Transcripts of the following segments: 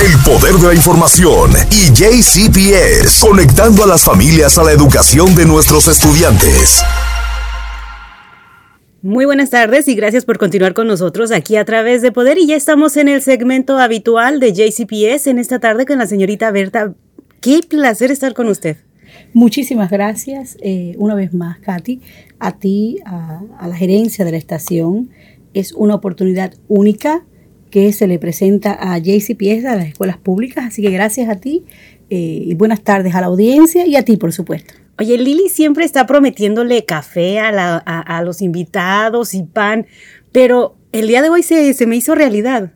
el poder de la información y JCPS, conectando a las familias a la educación de nuestros estudiantes. Muy buenas tardes y gracias por continuar con nosotros aquí a través de Poder y ya estamos en el segmento habitual de JCPS en esta tarde con la señorita Berta. Qué placer estar con usted. Muchísimas gracias eh, una vez más, Katy, a ti, a, la gerencia de la estación. Es una oportunidad única que se le presenta a JCPS, a las escuelas públicas, así que gracias a ti eh, y buenas tardes a la audiencia y a ti, por supuesto. Oye, Lili siempre está prometiéndole café a, los invitados y pan, pero el día de hoy se, se me hizo realidad.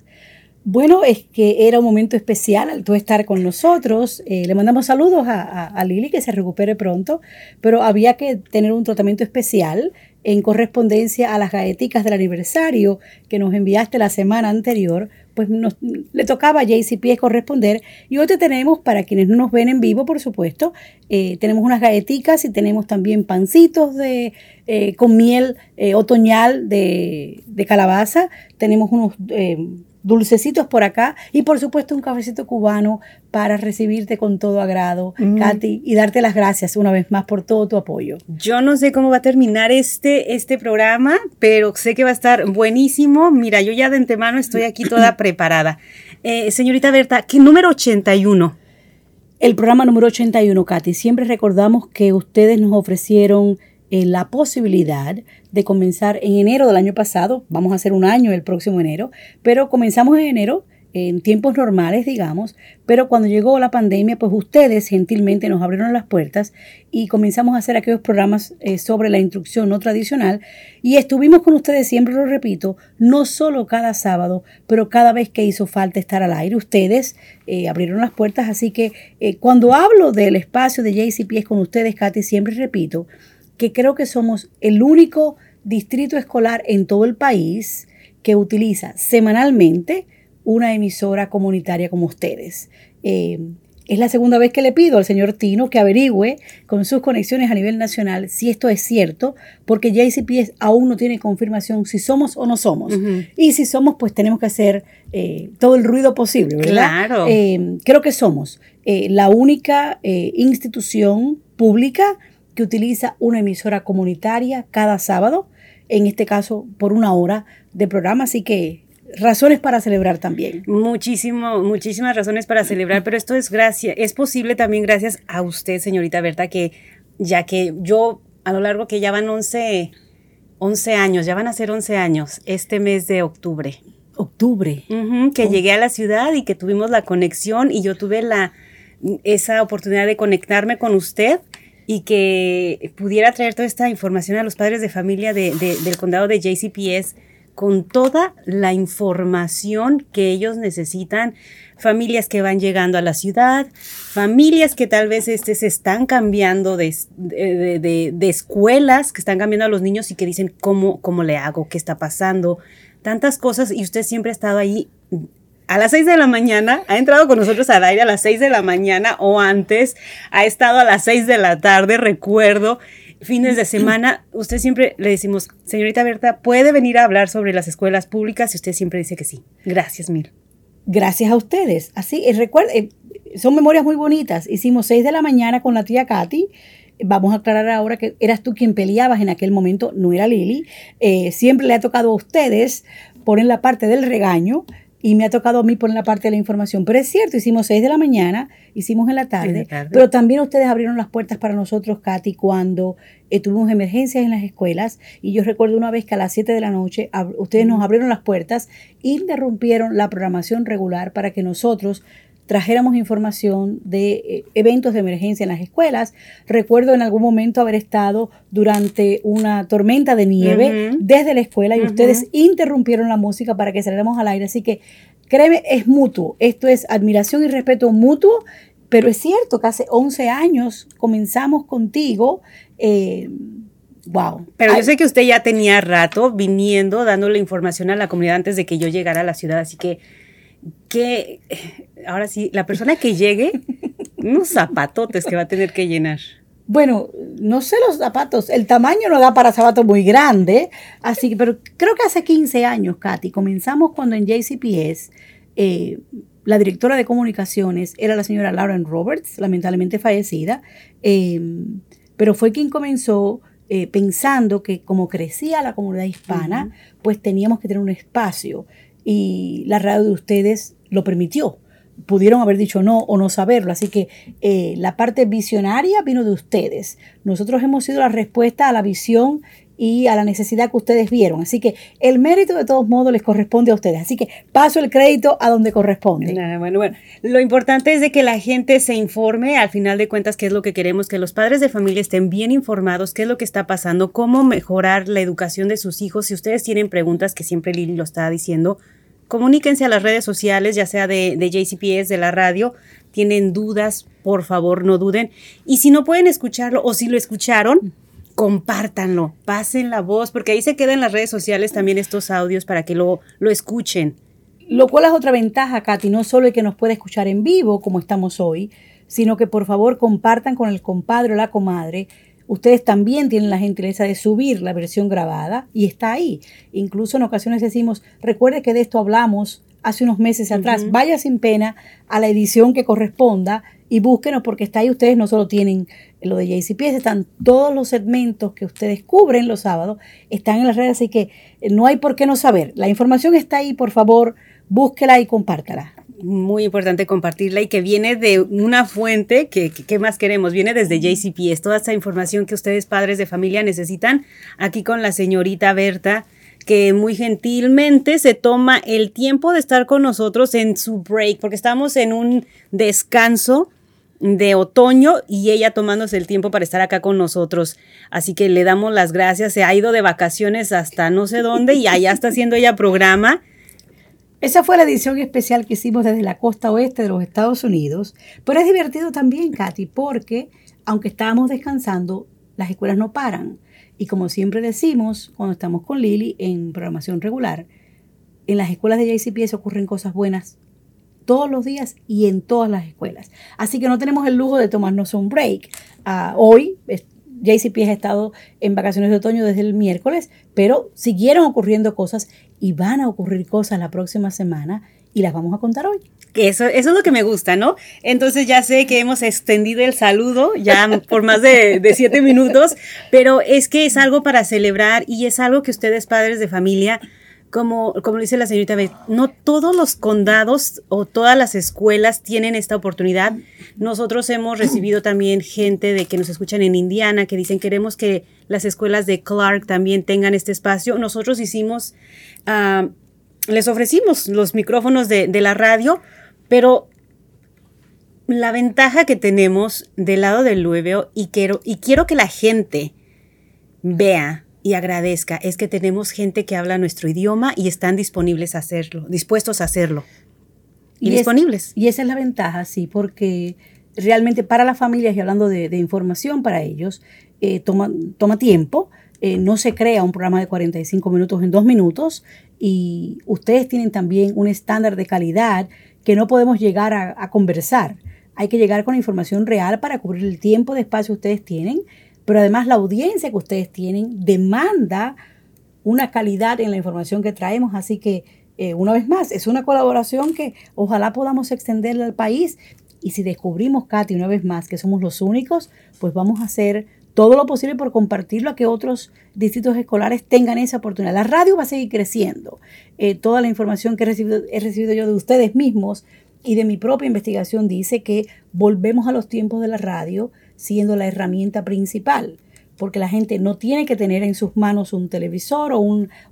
Bueno, es que era un momento especial al tú estar con nosotros. Eh, le mandamos saludos a, Lili, que se recupere pronto, pero había que tener un tratamiento especial en correspondencia a las galletitas del aniversario que nos enviaste la semana anterior, pues nos, le tocaba a JCP corresponder. Y hoy te tenemos, para quienes no nos ven en vivo, por supuesto, eh, tenemos unas galletitas y tenemos también pancitos de, eh, con miel otoñal de, de, calabaza. Tenemos unos dulcecitos por acá y por supuesto un cafecito cubano para recibirte con todo agrado, mm. Katy, y darte las gracias una vez más por todo tu apoyo. Yo no sé cómo va a terminar este, este programa, pero sé que va a estar buenísimo. Mira, yo ya de antemano estoy aquí toda preparada. Eh, señorita Berta, ¿qué número 81? El programa número 81, Katy. Siempre recordamos que ustedes nos ofrecieron eh, la posibilidad de comenzar en enero del año pasado, vamos a hacer un año el próximo enero, pero comenzamos en enero en tiempos normales, digamos, pero cuando llegó la pandemia, pues ustedes gentilmente nos abrieron las puertas y comenzamos a hacer aquellos programas eh, sobre la instrucción no tradicional. Y estuvimos con ustedes, siempre lo repito, no solo cada sábado, pero cada vez que hizo falta estar al aire, ustedes eh, abrieron las puertas, así que cuando hablo del espacio de JCP con ustedes, Katy, siempre repito, que creo que somos el único distrito escolar en todo el país que utiliza semanalmente una emisora comunitaria como ustedes. Eh, es la segunda vez que le pido al señor Tino que averigüe con sus conexiones a nivel nacional si esto es cierto, porque JCPS aún no tiene confirmación si somos o no somos. Y si somos, pues tenemos que hacer eh, todo el ruido posible, ¿verdad? Claro. Eh, creo que somos la única institución pública que utiliza una emisora comunitaria cada sábado, en este caso por una hora de programa, así que razones para celebrar también. Muchísimo, muchísimas razones para celebrar, pero esto es gracias, es posible también gracias a usted, señorita Berta, que ya que yo a lo largo que ya van 11, 11 años, ya van a ser 11 años este mes de octubre. Octubre. que oh. llegué a la ciudad y que tuvimos la conexión y yo tuve la esa oportunidad de conectarme con usted y que pudiera traer toda esta información a los padres de familia de, del condado de JCPS con toda la información que ellos necesitan, familias que van llegando a la ciudad, familias que tal vez este, se están cambiando de, de, escuelas, que están cambiando a los niños y que dicen, ¿cómo, ¿cómo le hago? ¿Qué está pasando? Tantas cosas y usted siempre ha estado ahí a las 6 de la mañana, ha entrado con nosotros al aire a las 6 de la mañana o antes, ha estado a las 6 de la tarde, recuerdo, fines de semana, usted siempre le decimos, señorita Berta, ¿puede venir a hablar sobre las escuelas públicas? Y usted siempre dice que sí. Gracias mil. Gracias a ustedes. Así, eh, recuerde, eh, son memorias muy bonitas. Hicimos 6 de la mañana con la tía Katy. Vamos a aclarar ahora que eras tú quien peleabas en aquel momento, no era Lili. Eh, siempre le ha tocado a ustedes poner la parte del regaño y me ha tocado a mí poner la parte de la información. Pero es cierto, hicimos 6 de la mañana, hicimos en la tarde, pero también ustedes abrieron las puertas para nosotros, Katy, cuando eh, tuvimos emergencias en las escuelas. Y yo recuerdo una vez que a las 7 de la noche ustedes nos abrieron las puertas, interrumpieron la programación regular para que nosotros trajéramos información de eh, eventos de emergencia en las escuelas. Recuerdo en algún momento haber estado durante una tormenta de nieve desde la escuela y ustedes interrumpieron la música para que saliéramos al aire. Así que créeme, es mutuo. Esto es admiración y respeto mutuo, pero es cierto que hace 11 años comenzamos contigo. Eh, Wow. Pero yo sé que usted ya tenía rato viniendo, dándole información a la comunidad antes de que yo llegara a la ciudad, así que que ahora sí, la persona que llegue, unos zapatotes que va a tener que llenar. Bueno, no sé los zapatos, el tamaño no da para zapatos muy grande, así que, pero creo que hace 15 años, Katy, comenzamos cuando en JCPS eh, la directora de comunicaciones era la señora Lauren Roberts, lamentablemente fallecida, em, pero fue quien comenzó eh, pensando que como crecía la comunidad hispana, pues teníamos que tener un espacio y la radio de ustedes lo permitió. Pudieron haber dicho no o no saberlo, así que eh, la parte visionaria vino de ustedes. Nosotros hemos sido la respuesta a la visión y a la necesidad que ustedes vieron. Así que el mérito de todos modos les corresponde a ustedes. Así que paso el crédito a donde corresponde. bueno, bueno, lo importante es de que la gente se informe, al final de cuentas, qué es lo que queremos, que los padres de familia estén bien informados, qué es lo que está pasando, cómo mejorar la educación de sus hijos. Si ustedes tienen preguntas, que siempre Lili lo está diciendo, comuníquense a las redes sociales, ya sea de, de JCPS, de la radio, tienen dudas, por favor, no duden. Y si no pueden escucharlo o si lo escucharon, compártanlo, pasen la voz, porque ahí se quedan en las redes sociales también estos audios para que lo, lo escuchen. Lo cual es otra ventaja, Katy, no solo el que nos puede escuchar en vivo, como estamos hoy, sino que por favor compartan con el compadre o la comadre. Ustedes también tienen la gentileza de subir la versión grabada y está ahí. Incluso en ocasiones decimos, recuerde que de esto hablamos hace unos meses atrás. Vaya sin pena a la edición que corresponda y búsquenos porque está ahí. Ustedes no solo tienen lo de JCPS, están todos los segmentos que ustedes cubren los sábados, están en las redes, así que eh, no hay por qué no saber. La información está ahí, por favor, búsquela y compártala. Muy importante compartirla y que viene de una fuente que, ¿qué más queremos? Viene desde JCPS, toda esta información que ustedes padres de familia necesitan, aquí con la señorita Berta que muy gentilmente se toma el tiempo de estar con nosotros en su break, porque estamos en un descanso de otoño y ella tomándose el tiempo para estar acá con nosotros. Así que le damos las gracias. Se ha ido de vacaciones hasta no sé dónde y allá está haciendo ella programa. Esa fue la edición especial que hicimos desde la costa oeste de los Estados Unidos. Pero es divertido también, Katy, porque aunque estábamos descansando, las escuelas no paran. Y como siempre decimos cuando estamos con Lili en programación regular, en las escuelas de JCPS ocurren cosas buenas todos los días y en todas las escuelas. Así que no tenemos el lujo de tomarnos un break. Uh, hoy JCPS ha estado en vacaciones de otoño desde el miércoles, pero siguieron ocurriendo cosas y van a ocurrir cosas la próxima semana y las vamos a contar hoy. Eso, es lo que me gusta, ¿no? Entonces ya sé que hemos extendido el saludo ya por más de siete minutos, pero es que es algo para celebrar y es algo que ustedes padres de familia como, como dice la señorita no todos los condados o todas las escuelas tienen esta oportunidad. Nosotros hemos recibido también gente de que nos escuchan en Indiana que dicen queremos que las escuelas de Clark también tengan este espacio. Nosotros hicimos ah, les ofrecimos los micrófonos de, la radio, pero la ventaja que tenemos del lado del Lueveo y quiero, y quiero que la gente vea y agradezca es que tenemos gente que habla nuestro idioma y están disponibles a hacerlo, dispuestos a hacerlo. Y, disponibles. y esa es la ventaja, sí, porque realmente para las familias y hablando de, información para ellos, eh, toma, toma tiempo. Eh, no se crea un programa de 45 minutos en dos minutos y ustedes tienen también un estándar de calidad que no podemos llegar a, conversar. Hay que llegar con información real para cubrir el tiempo de espacio que ustedes tienen, pero además la audiencia que ustedes tienen demanda una calidad en la información que traemos, así que eh, una vez más, es una colaboración que ojalá podamos extenderle al país y si descubrimos, Katy, una vez más, que somos los únicos, pues vamos a hacer todo lo posible por compartirlo a que otros distritos escolares tengan esa oportunidad. La radio va a seguir creciendo. Eh, toda la información que he he recibido yo de ustedes mismos y de mi propia investigación dice que volvemos a los tiempos de la radio siendo la herramienta principal, porque la gente no tiene que tener en sus manos un televisor o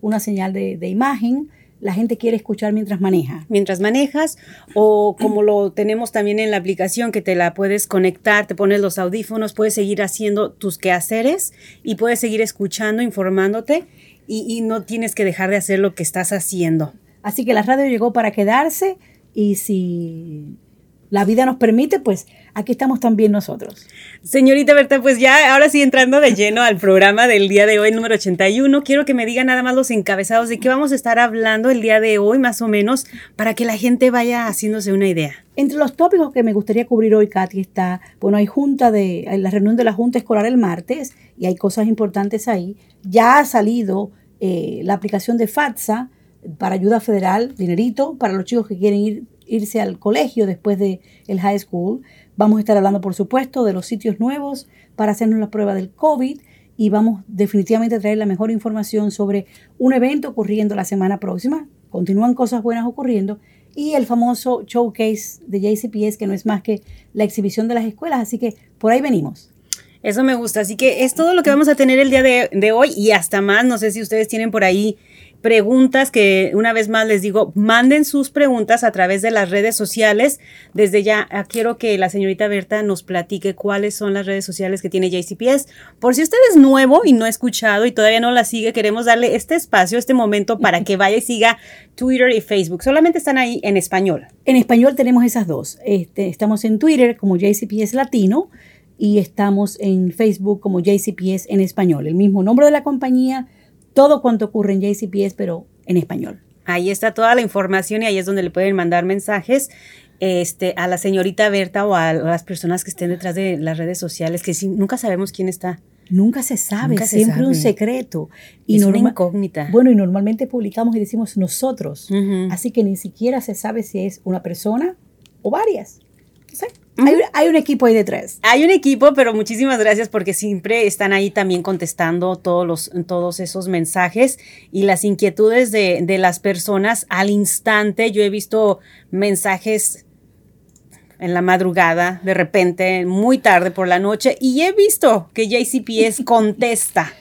una señal de, de imagen, la gente quiere escuchar mientras maneja. Mientras manejas o como lo tenemos también en la aplicación que te la puedes conectar, te pones los audífonos, puedes seguir haciendo tus quehaceres y puedes seguir escuchando, informándote y, y no tienes que dejar de hacer lo que estás haciendo. Así que la radio llegó para quedarse y si la vida nos permite, pues aquí estamos también nosotros. Señorita Berta, pues ya ahora sí entrando de lleno al programa del día de hoy, número 81, quiero que me diga nada más los encabezados de qué vamos a estar hablando el día de hoy, más o menos, para que la gente vaya haciéndose una idea. Entre los tópicos que me gustaría cubrir hoy, Katy, está, bueno, hay junta de, hay la reunión de la Junta Escolar el martes y hay cosas importantes ahí. Ya ha salido eh, la aplicación de FATSA para ayuda federal, dinerito, para los chicos que quieren ir irse al colegio después de el high school. Vamos a estar hablando, por supuesto, de los sitios nuevos para hacernos la prueba del COVID y vamos definitivamente a traer la mejor información sobre un evento ocurriendo la semana próxima. Continúan cosas buenas ocurriendo y el famoso showcase de JCPS, que no es más que la exhibición de las escuelas, así que por ahí venimos. Eso me gusta, así que es todo lo que vamos a tener el día de, de hoy y hasta más, no sé si ustedes tienen por ahí preguntas que una vez más les digo, manden sus preguntas a través de las redes sociales. Desde ya ah, quiero que la señorita Berta nos platique cuáles son las redes sociales que tiene JCPS. Por si usted es nuevo y no ha escuchado y todavía no la sigue, queremos darle este espacio, este momento para que vaya y siga Twitter y Facebook. Solamente están ahí en español. En español tenemos esas dos. Este, estamos en Twitter como JCPS Latino y estamos en Facebook como JCPS en español. El mismo nombre de la compañía todo cuanto ocurre en JCPS, pero en español. Ahí está toda la información y ahí es donde le pueden mandar mensajes este, a la señorita Berta o a, las personas que estén detrás de las redes sociales, que nunca sabemos quién está. Nunca se sabe, siempre un secreto. Y es una incógnita. Bueno, y normalmente publicamos y decimos nosotros, así que ni siquiera se sabe si es una persona o varias. Hay, un equipo ahí detrás. Hay un equipo, pero muchísimas gracias porque siempre están ahí también contestando todos, los, todos esos mensajes y las inquietudes de, las personas al instante. Yo he visto mensajes en la madrugada, de repente, muy tarde por la noche, y he visto que JCPS contesta.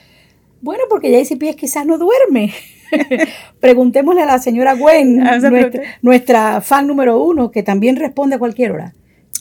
Bueno, porque JCPS quizás no duerme. Preguntémosle a la señora Gwen, nuestra, nuestra, fan número uno, que también responde a cualquier hora.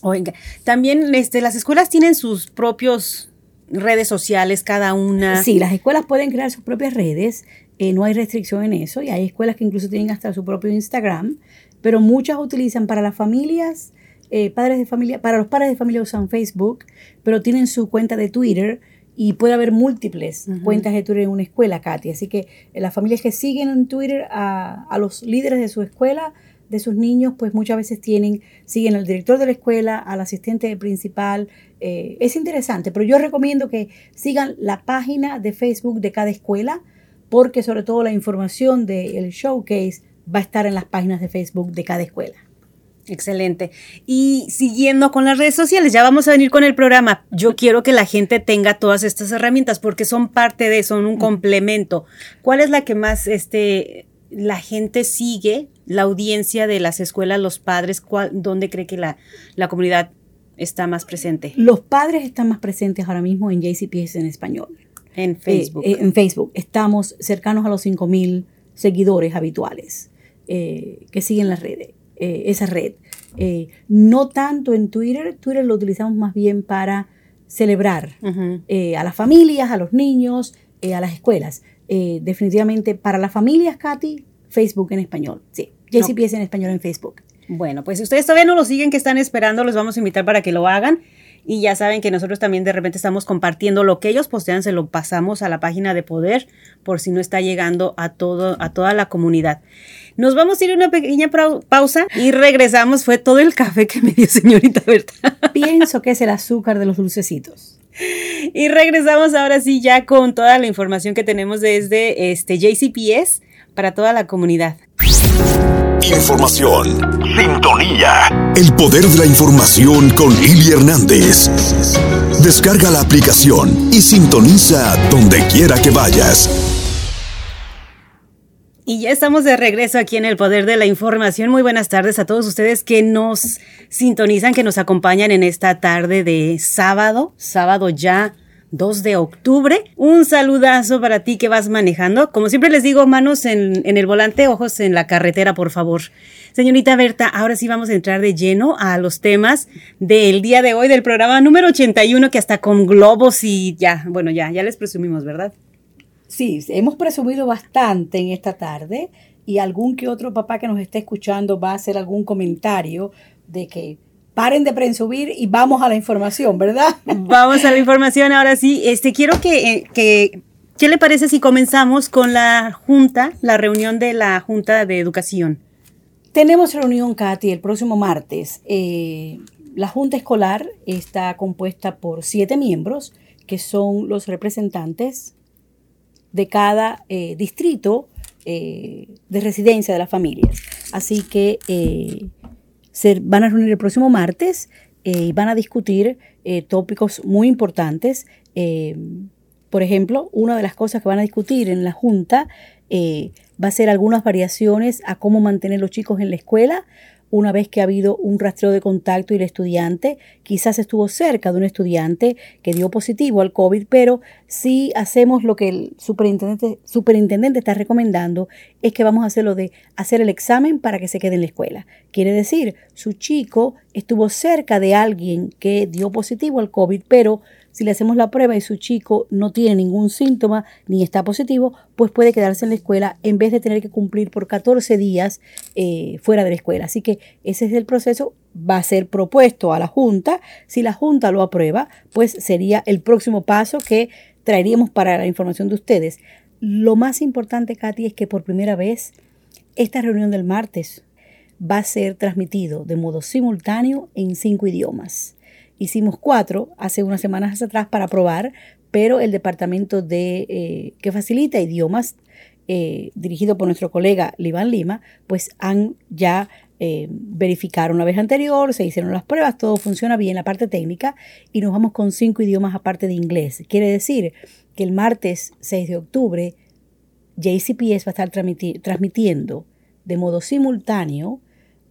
Oiga, también este, las escuelas tienen sus propios redes sociales cada una. Sí, las escuelas pueden crear sus propias redes, eh, no hay restricción en eso, y hay escuelas que incluso tienen hasta su propio Instagram, pero muchas utilizan para las familias, eh, padres de familia, para los padres de familia usan Facebook, pero tienen su cuenta de Twitter y puede haber múltiples cuentas de Twitter en una escuela, Katy. Así que eh, las familias que siguen en Twitter a, a los líderes de su escuela, de sus niños, pues muchas veces tienen, siguen al director de la escuela, al asistente principal. Eh, es interesante, pero yo recomiendo que sigan la página de Facebook de cada escuela, porque sobre todo la información del showcase va a estar en las páginas de Facebook de cada escuela. Excelente. Y siguiendo con las redes sociales, ya vamos a venir con el programa. Yo quiero que la gente tenga todas estas herramientas porque son parte de, son un complemento. ¿Cuál es la que más este, la gente sigue la audiencia de las escuelas, los padres, ¿dónde cree que la, la comunidad está más presente? Los padres están más presentes ahora mismo en JCPS en español. En Facebook. Eh, en Facebook. Estamos cercanos a los 5.000 seguidores habituales eh, que siguen la red, eh, esa red. no tanto en Twitter. Twitter lo utilizamos más bien para celebrar a las familias, a los niños, a las escuelas. definitivamente para las familias, Katy, Facebook en español. Sí, JCPS en español en Facebook. Bueno, pues si ustedes todavía no lo siguen, que están esperando, los vamos a invitar para que lo hagan. Y ya saben que nosotros también de repente estamos compartiendo lo que ellos postean, se lo pasamos a la página de poder por si no está llegando a, todo, a toda la comunidad. Nos vamos a ir a una pequeña pausa y regresamos. Fue todo el café que me dio señorita Berta. Pienso que es el azúcar de los dulcecitos. Y regresamos ahora sí ya con toda la información que tenemos desde este JCPS para toda la comunidad. Información. Sintonía. El poder de la información con Ili Hernández. Descarga la aplicación y sintoniza donde quiera que vayas. Y ya estamos de regreso aquí en el Poder de la Información. Muy buenas tardes a todos ustedes que nos sintonizan, que nos acompañan en esta tarde de sábado, sábado ya 2 de octubre. Un saludazo para ti que vas manejando. Como siempre les digo, manos en, el volante, ojos en la carretera, por favor. Señorita Berta, ahora sí vamos a entrar de lleno a los temas del día de hoy del programa número 81, que hasta con globos y ya, bueno, ya, ya les presumimos, ¿verdad? Sí, hemos presumido bastante en esta tarde y algún que otro papá que nos esté escuchando va a hacer algún comentario de que paren de presumir y vamos a la información, ¿verdad? Vamos a la información. Ahora sí, este, quiero que, que, ¿qué le parece si comenzamos con la Junta, la reunión de la Junta de Educación? Tenemos reunión, Katy, el próximo martes. Eh, la Junta Escolar está compuesta por siete miembros, que son los representantes de cada eh, distrito eh, de residencia de las familias. Así que van a reunir el próximo martes eh, y van a discutir eh, tópicos muy importantes. por ejemplo, una de las cosas que van a discutir en la Junta va a ser algunas variaciones a cómo mantener los chicos en la escuela una vez que ha habido un rastreo de contacto y el estudiante quizás estuvo cerca de un estudiante que dio positivo al COVID, pero si hacemos lo que el superintendente, superintendente está recomendando, es que vamos a hacerlo de hacer el examen para que se quede en la escuela. Quiere decir, su chico estuvo cerca de alguien que dio positivo al COVID, pero si le hacemos la prueba y su chico no tiene ningún síntoma ni está positivo, pues puede quedarse en la escuela en vez de tener que cumplir por 14 días eh, fuera de la escuela. Así que ese es el proceso, va a ser propuesto a la Junta. Si la Junta lo aprueba, pues sería el próximo paso que traeríamos para la información de ustedes. Lo más importante, Katy, es que por primera vez esta reunión del martes va a ser transmitido de modo simultáneo en cinco idiomas. Hicimos cuatro hace unas semanas atrás para probar, pero el departamento de, eh, que facilita idiomas, eh, dirigido por nuestro colega Liban Lima, pues han ya eh, verificado una vez anterior, se hicieron las pruebas, todo funciona bien la parte técnica y nos vamos con cinco idiomas aparte de inglés. Quiere decir que el martes 6 de octubre JCPS va a estar transmitiendo de modo simultáneo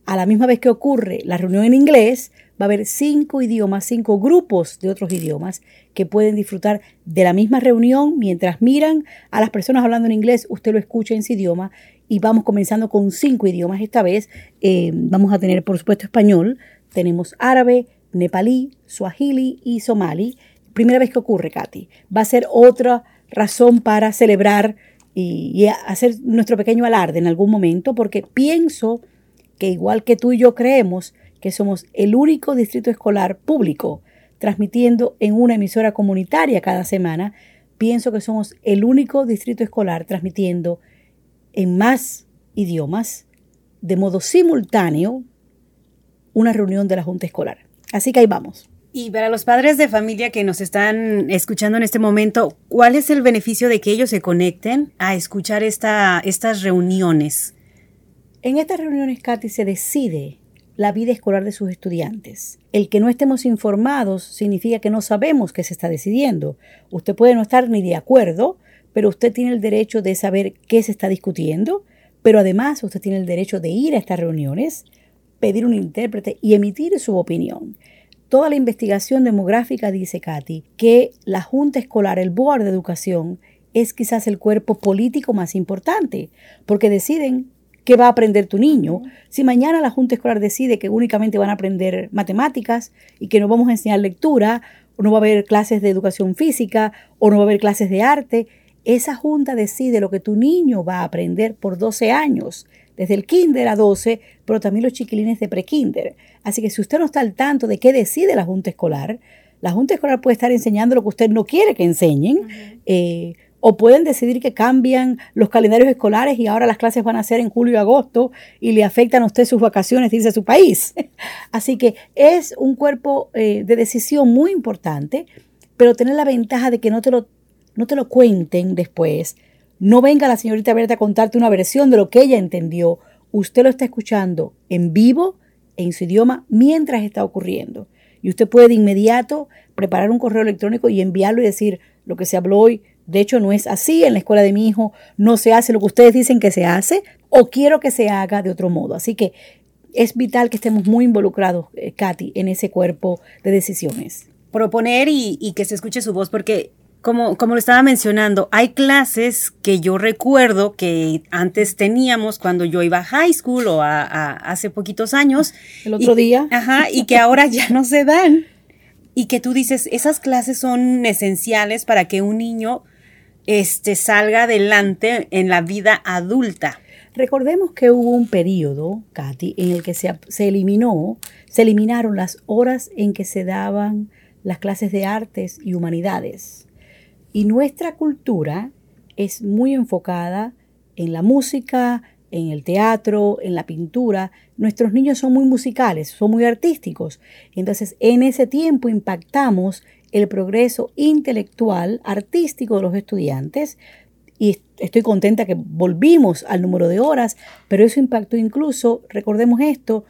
a la misma vez que ocurre la reunión en inglés, va a haber cinco idiomas, cinco grupos de otros idiomas que pueden disfrutar de la misma reunión mientras miran a las personas hablando en inglés, usted lo escucha en su idioma y vamos comenzando con cinco idiomas esta vez. Eh, vamos a tener, por supuesto, español, tenemos árabe, nepalí, suajili y somali. Primera vez que ocurre, Katy. Va a ser otra razón para celebrar y hacer nuestro pequeño alarde en algún momento, porque pienso que igual que tú y yo creemos que somos el único distrito escolar público transmitiendo en una emisora comunitaria cada semana, pienso que somos el único distrito escolar transmitiendo en más idiomas de modo simultáneo una reunión de la Junta Escolar. Así que ahí vamos. Y para los padres de familia que nos están escuchando en este momento, ¿cuál es el beneficio de que ellos se conecten a escuchar esta, estas reuniones? En estas reuniones, Katy, se decide la vida escolar de sus estudiantes. El que no estemos informados significa que no sabemos qué se está decidiendo. Usted puede no estar ni de acuerdo, pero usted tiene el derecho de saber qué se está discutiendo, pero además usted tiene el derecho de ir a estas reuniones, pedir un intérprete y emitir su opinión. Toda la investigación demográfica dice, Katy, que la Junta Escolar, el Board de Educación, es quizás el cuerpo político más importante, porque deciden ¿Qué va a aprender tu niño? Si mañana la Junta Escolar decide que únicamente van a aprender matemáticas y que no vamos a enseñar lectura, o no va a haber clases de educación física, o no va a haber clases de arte, esa Junta decide lo que tu niño va a aprender por 12 años, desde el kinder a 12, pero también los chiquilines de prekinder. Así que si usted no está al tanto de qué decide la Junta Escolar, la Junta Escolar puede estar enseñando lo que usted no quiere que enseñen o pueden decidir que cambian los calendarios escolares y ahora las clases van a ser en julio y agosto y le afectan a usted sus vacaciones a su país. Así que es un cuerpo eh, de decisión muy importante, pero tener la ventaja de que no te lo, no te lo cuenten después. No venga la señorita Berta a contarte una versión de lo que ella entendió. Usted lo está escuchando en vivo, en su idioma, mientras está ocurriendo. Y usted puede de inmediato preparar un correo electrónico y enviarlo y decir lo que se habló hoy de hecho, no es así. En la escuela de mi hijo no se hace lo que ustedes dicen que se hace o quiero que se haga de otro modo. Así que es vital que estemos muy involucrados, eh, Katy, en ese cuerpo de decisiones. Proponer y, que se escuche su voz, porque como, como lo estaba mencionando, hay clases que yo recuerdo que antes teníamos cuando yo iba a high school o a, hace poquitos años. El otro día. Ajá, y que ahora ya no se dan. Y que tú dices, esas clases son esenciales para que un niño este, salga adelante en la vida adulta. Recordemos que hubo un periodo, Katy, en el que se, se, eliminó, se eliminaron las horas en que se daban las clases de artes y humanidades. Y nuestra cultura es muy enfocada en la música, en el teatro, en la pintura. Nuestros niños son muy musicales, son muy artísticos. Entonces, en ese tiempo impactamos el progreso intelectual, artístico de los estudiantes. Y estoy contenta que volvimos al número de horas, pero eso impactó incluso, recordemos esto,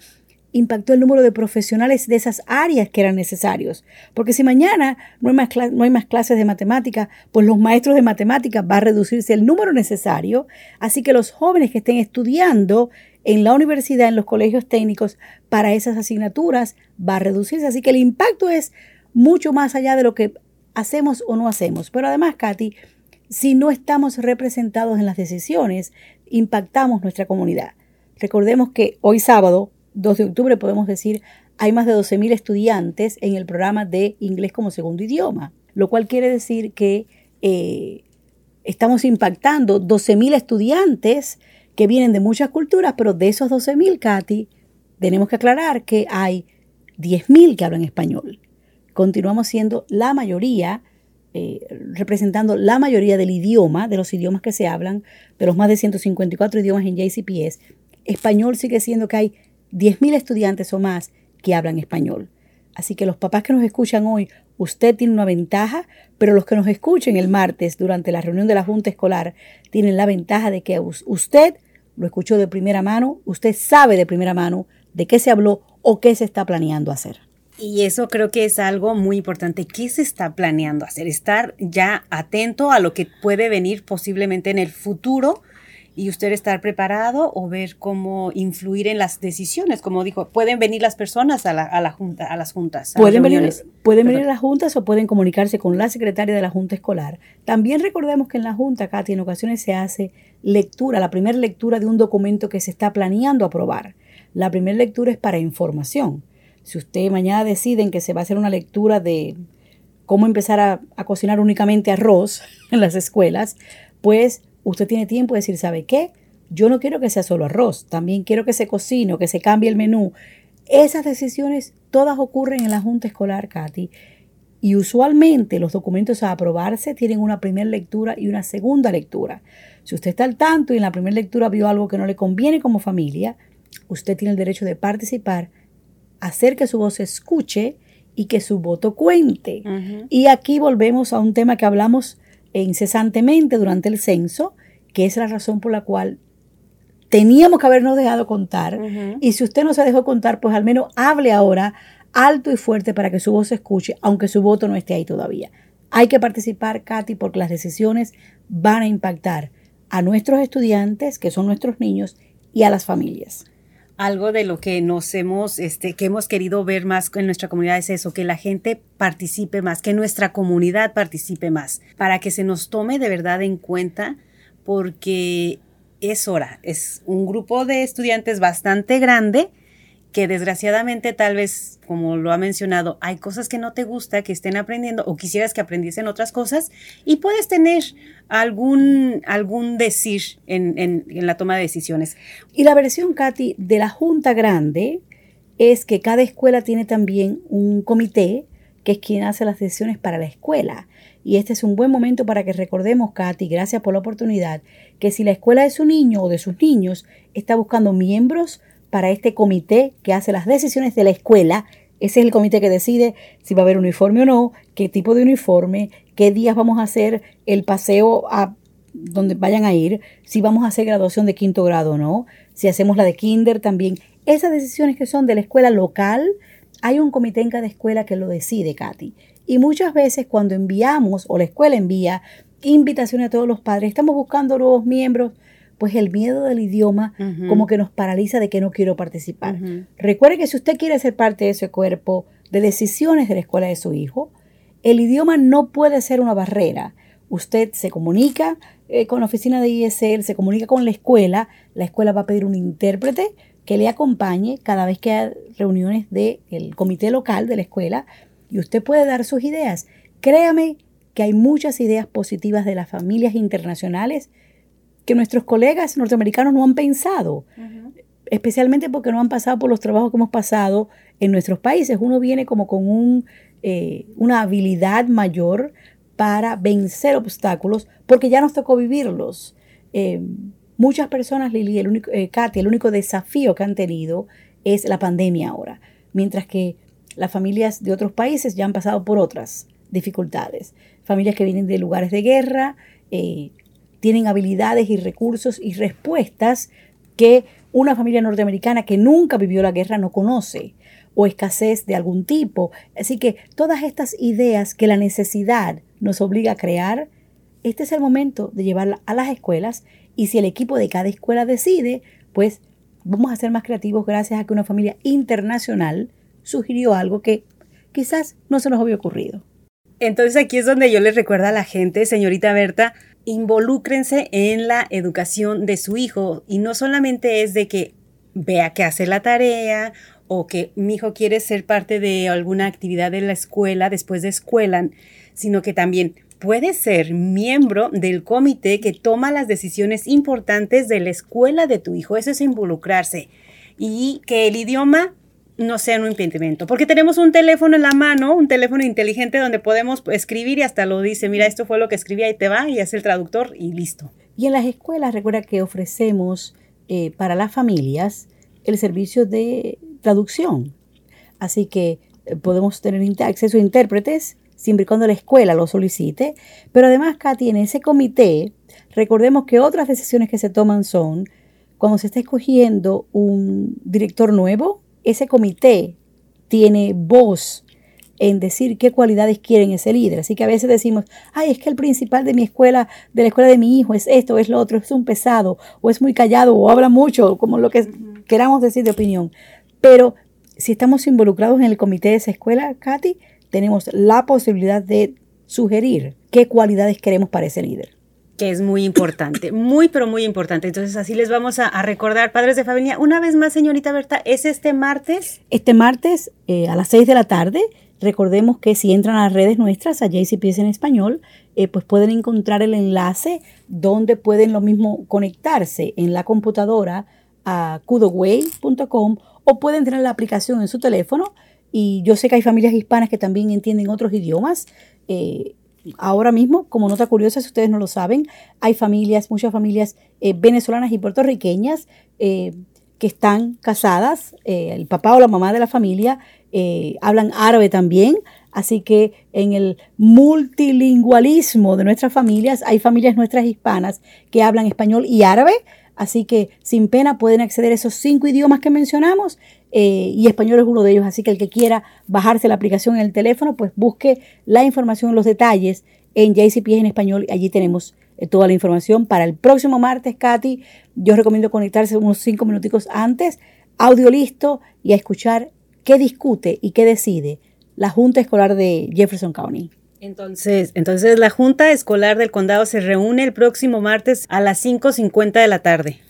impactó el número de profesionales de esas áreas que eran necesarios. Porque si mañana no hay más, no hay más clases de matemática, pues los maestros de matemática va a reducirse el número necesario. Así que los jóvenes que estén estudiando en la universidad, en los colegios técnicos, para esas asignaturas va a reducirse. Así que el impacto es mucho más allá de lo que hacemos o no hacemos. Pero además, Katy, si no estamos representados en las decisiones, impactamos nuestra comunidad. Recordemos que hoy sábado, 2 de octubre, podemos decir, hay más de 12.000 estudiantes en el programa de inglés como segundo idioma, lo cual quiere decir que eh, estamos impactando 12.000 estudiantes que vienen de muchas culturas, pero de esos 12.000, Katy, tenemos que aclarar que hay 10.000 que hablan español. Continuamos siendo la mayoría, eh, representando la mayoría del idioma, de los idiomas que se hablan, de los más de 154 idiomas en JCPS. Español sigue siendo que hay 10.000 estudiantes o más que hablan español. Así que los papás que nos escuchan hoy, usted tiene una ventaja, pero los que nos escuchen el martes durante la reunión de la Junta Escolar tienen la ventaja de que usted lo escuchó de primera mano, usted sabe de primera mano de qué se habló o qué se está planeando hacer. Y eso creo que es algo muy importante. ¿Qué se está planeando hacer? Estar ya atento a lo que puede venir posiblemente en el futuro y usted estar preparado o ver cómo influir en las decisiones. Como dijo, pueden venir las personas a, la, a, la junta, a las juntas. pueden, venir, pueden venir a las juntas o pueden comunicarse con la secretaria de la Junta Escolar. También recordemos que en la Junta, Katy, en ocasiones se hace lectura, la primera lectura de un documento que se está planeando aprobar. La primera lectura es para información. Si usted mañana deciden que se va a hacer una lectura de cómo empezar a, cocinar únicamente arroz en las escuelas, pues usted tiene tiempo de decir, ¿sabe qué? Yo no quiero que sea solo arroz, también quiero que se cocine o que se cambie el menú. Esas decisiones todas ocurren en la Junta Escolar, Katy. Y usualmente los documentos a aprobarse tienen una primera lectura y una segunda lectura. Si usted está al tanto y en la primera lectura vio algo que no le conviene como familia, usted tiene el derecho de participar, hacer que su voz se escuche y que su voto cuente. Y aquí volvemos a un tema que hablamos incesantemente durante el censo, que es la razón por la cual teníamos que habernos dejado contar. Y si usted no se dejó contar, pues al menos hable ahora alto y fuerte para que su voz se escuche, aunque su voto no esté ahí todavía. Hay que participar, Katy, porque las decisiones van a impactar a nuestros estudiantes, que son nuestros niños, y a las familias algo de lo que nos hemos, este, que hemos querido ver más en nuestra comunidad es eso, que la gente participe más, que nuestra comunidad participe más, para que se nos tome de verdad en cuenta, porque es hora, es un grupo de estudiantes bastante grande que desgraciadamente tal vez, como lo ha mencionado, hay cosas que no te gusta que estén aprendiendo o quisieras que aprendiesen otras cosas y puedes tener algún, algún decir en, en, en la toma de decisiones. Y la versión, Katy, de la Junta Grande es que cada escuela tiene también un comité que es quien hace las decisiones para la escuela. Y este es un buen momento para que recordemos, Katy, gracias por la oportunidad, que si la escuela de su niño o de sus niños está buscando miembros para este comité que hace las decisiones de la escuela. Ese es el comité que decide si va a haber uniforme o no, qué tipo de uniforme, qué días vamos a hacer el paseo a donde vayan a ir, si vamos a hacer graduación de quinto grado o no, si hacemos la de kinder también. Esas decisiones que son de la escuela local, hay un comité en cada escuela que lo decide, Katy. Y muchas veces cuando enviamos o la escuela envía invitaciones a todos los padres, estamos buscando nuevos miembros, pues el miedo del idioma como que nos paraliza de que no quiero participar. Recuerde que si usted quiere ser parte de ese cuerpo de decisiones de la escuela de su hijo, el idioma no puede ser una barrera. Usted se comunica eh, con la oficina de ISL, se comunica con la escuela, la escuela va a pedir un intérprete que le acompañe cada vez que hay reuniones del comité local de la escuela y usted puede dar sus ideas. Créame que hay muchas ideas positivas de las familias internacionales que nuestros colegas norteamericanos no han pensado, especialmente porque no han pasado por los trabajos que hemos pasado en nuestros países. Uno viene como con un, eh, una habilidad mayor para vencer obstáculos porque ya nos tocó vivirlos. Eh, muchas personas, Lili, el único, eh, Katy, el único desafío que han tenido es la pandemia ahora, mientras que las familias de otros países ya han pasado por otras dificultades. Familias que vienen de lugares de guerra, tienen habilidades y recursos y respuestas que una familia norteamericana que nunca vivió la guerra no conoce o escasez de algún tipo. Así que todas estas ideas que la necesidad nos obliga a crear, este es el momento de llevarla a las escuelas y si el equipo de cada escuela decide, pues vamos a ser más creativos gracias a que una familia internacional sugirió algo que quizás no se nos había ocurrido. Entonces aquí es donde yo les recuerdo a la gente, señorita Berta, involúcrense en la educación de su hijo y no solamente es de que vea que hace la tarea o que mi hijo quiere ser parte de alguna actividad de la escuela después de escuela, sino que también puede ser miembro del comité que toma las decisiones importantes de la escuela de tu hijo. Eso es involucrarse. Y que el idioma no sea un impedimento, porque tenemos un teléfono en la mano, un teléfono inteligente donde podemos escribir y hasta lo dice, mira, esto fue lo que escribí, ahí te va, y hace el traductor y listo. Y en las escuelas, recuerda que ofrecemos eh, para las familias el servicio de traducción. Así que eh, podemos tener acceso a intérpretes siempre y cuando la escuela lo solicite. Pero además, Katy, en ese comité, recordemos que otras decisiones que se toman son cuando se está escogiendo un director nuevo, ese comité tiene voz en decir qué cualidades quieren ese líder. Así que a veces decimos, ay, es que el principal de mi escuela, de la escuela de mi hijo, es esto, es lo otro, es un pesado, o es muy callado, o habla mucho, como lo que queramos decir de opinión. Pero si estamos involucrados en el comité de esa escuela, Katy, tenemos la posibilidad de sugerir qué cualidades queremos para ese líder. Que es muy importante, muy, pero muy importante. Entonces, así les vamos a, recordar, padres de familia. Una vez más, señorita Berta, ¿es este martes? Este martes eh, a las 6 de la tarde. Recordemos que si entran a las redes nuestras, a JCPS en español, eh, pues pueden encontrar el enlace donde pueden lo mismo conectarse en la computadora a kudoway.com o pueden tener la aplicación en su teléfono y yo sé que hay familias hispanas que también entienden otros idiomas. Eh, ahora mismo, como nota curiosa, si ustedes no lo saben, hay familias, muchas familias eh, venezolanas y puertorriqueñas eh, que están casadas, el papá o la mamá de la familia hablan árabe también, así que en el multilingüalismo de nuestras familias hay familias nuestras hispanas que hablan español y árabe, Así que sin pena pueden acceder a esos cinco idiomas que mencionamos eh, y español es uno de ellos. Así que el que quiera bajarse la aplicación en el teléfono, pues busque la información, los detalles en JCP en español. Allí tenemos eh, toda la información para el próximo martes, Katy. Yo recomiendo conectarse unos cinco minuticos antes, audio listo y a escuchar qué discute y qué decide la Junta Escolar de Jefferson County. Entonces, entonces la Junta Escolar del Condado se reúne el próximo martes a las 5.50 de la tarde.